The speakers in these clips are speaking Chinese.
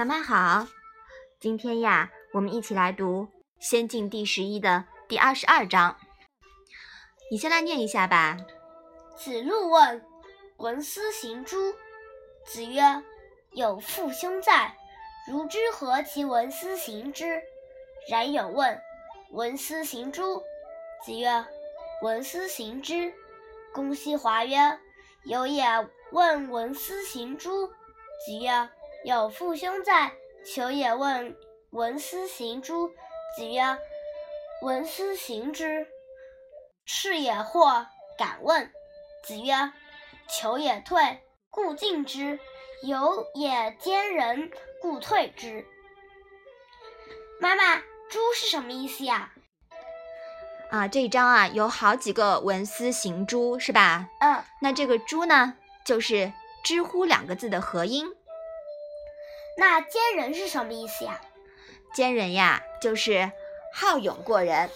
小麦好，今天呀，我们一起来读《仙境》第十一的第二十二章。你先来念一下吧。子路问：“闻斯行诸？”子曰：“有父兄在，如之何其闻斯行之？”冉有问：“闻斯行诸？”子曰：“闻斯行之。”公西华曰：“有也问闻斯行诸？”子曰。有父兄在，求也问闻斯行诸？子曰：闻斯行之。是也或敢问？子曰：求也退，故进之；有也兼人，故退之。妈妈，诸是什么意思呀？啊，这一章啊有好几个文思行诸，是吧？嗯。那这个诸呢，就是知乎两个字的合音。那坚人是什么意思呀？坚人呀，就是好勇过人。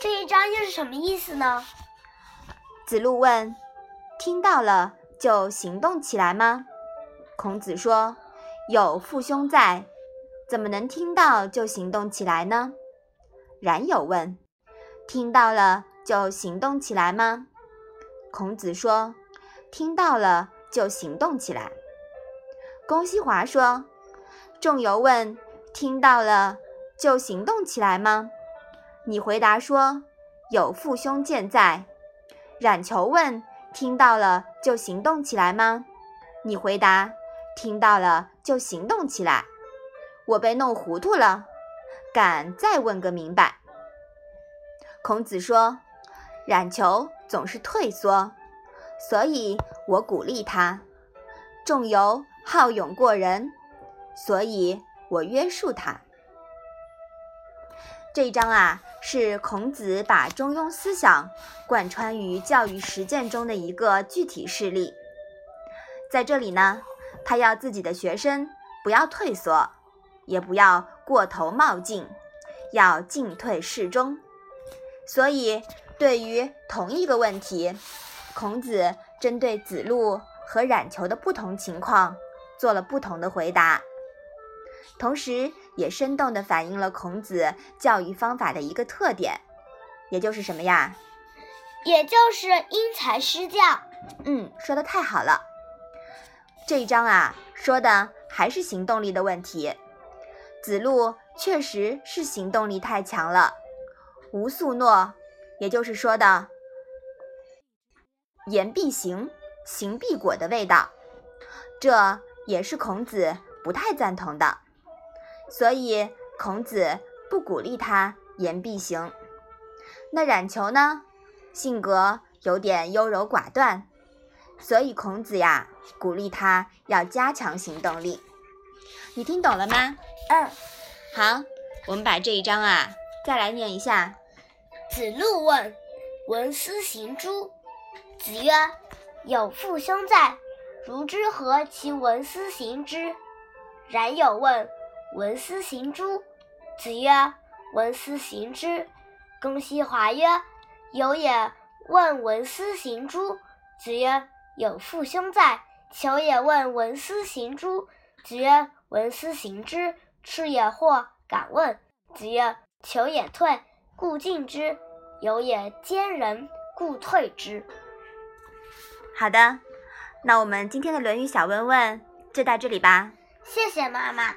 这一章又是什么意思呢？子路问：“听到了就行动起来吗？”孔子说：“有父兄在，怎么能听到就行动起来呢？”冉有问：“听到了就行动起来吗？”孔子说：“听到了就行动起来。”公西华说。仲由问：“听到了就行动起来吗？”你回答说：“有父兄健在。”冉求问：“听到了就行动起来吗？”你回答：“听到了就行动起来。”我被弄糊涂了，敢再问个明白。孔子说：“冉求总是退缩，所以我鼓励他。仲由好勇过人。”所以我约束他。这一章啊，是孔子把中庸思想贯穿于教育实践中的一个具体事例。在这里呢，他要自己的学生不要退缩，也不要过头冒进，要进退适中。所以，对于同一个问题，孔子针对子路和冉求的不同情况，做了不同的回答。同时，也生动地反映了孔子教育方法的一个特点，也就是什么呀？也就是因材施教。嗯，说的太好了。这一章啊，说的还是行动力的问题。子路确实是行动力太强了，无素诺，也就是说的言必行，行必果的味道，这也是孔子不太赞同的。所以孔子不鼓励他言必行。那冉求呢，性格有点优柔寡断，所以孔子呀鼓励他要加强行动力。你听懂了吗？嗯。好，我们把这一章啊再来念一下。子路问：“闻斯行诸？”子曰：“有父兄在，如之何其闻斯行之？”冉有问。闻斯行诸？子曰：闻斯行之。公西华曰：有也问闻斯行诸？子曰：有父兄在。求也问闻斯行诸？子曰：闻斯行之。赤也或敢问？子曰：求也退，故进之；有也兼人，故退之。好的，那我们今天的《论语》小问问就到这里吧。谢谢妈妈。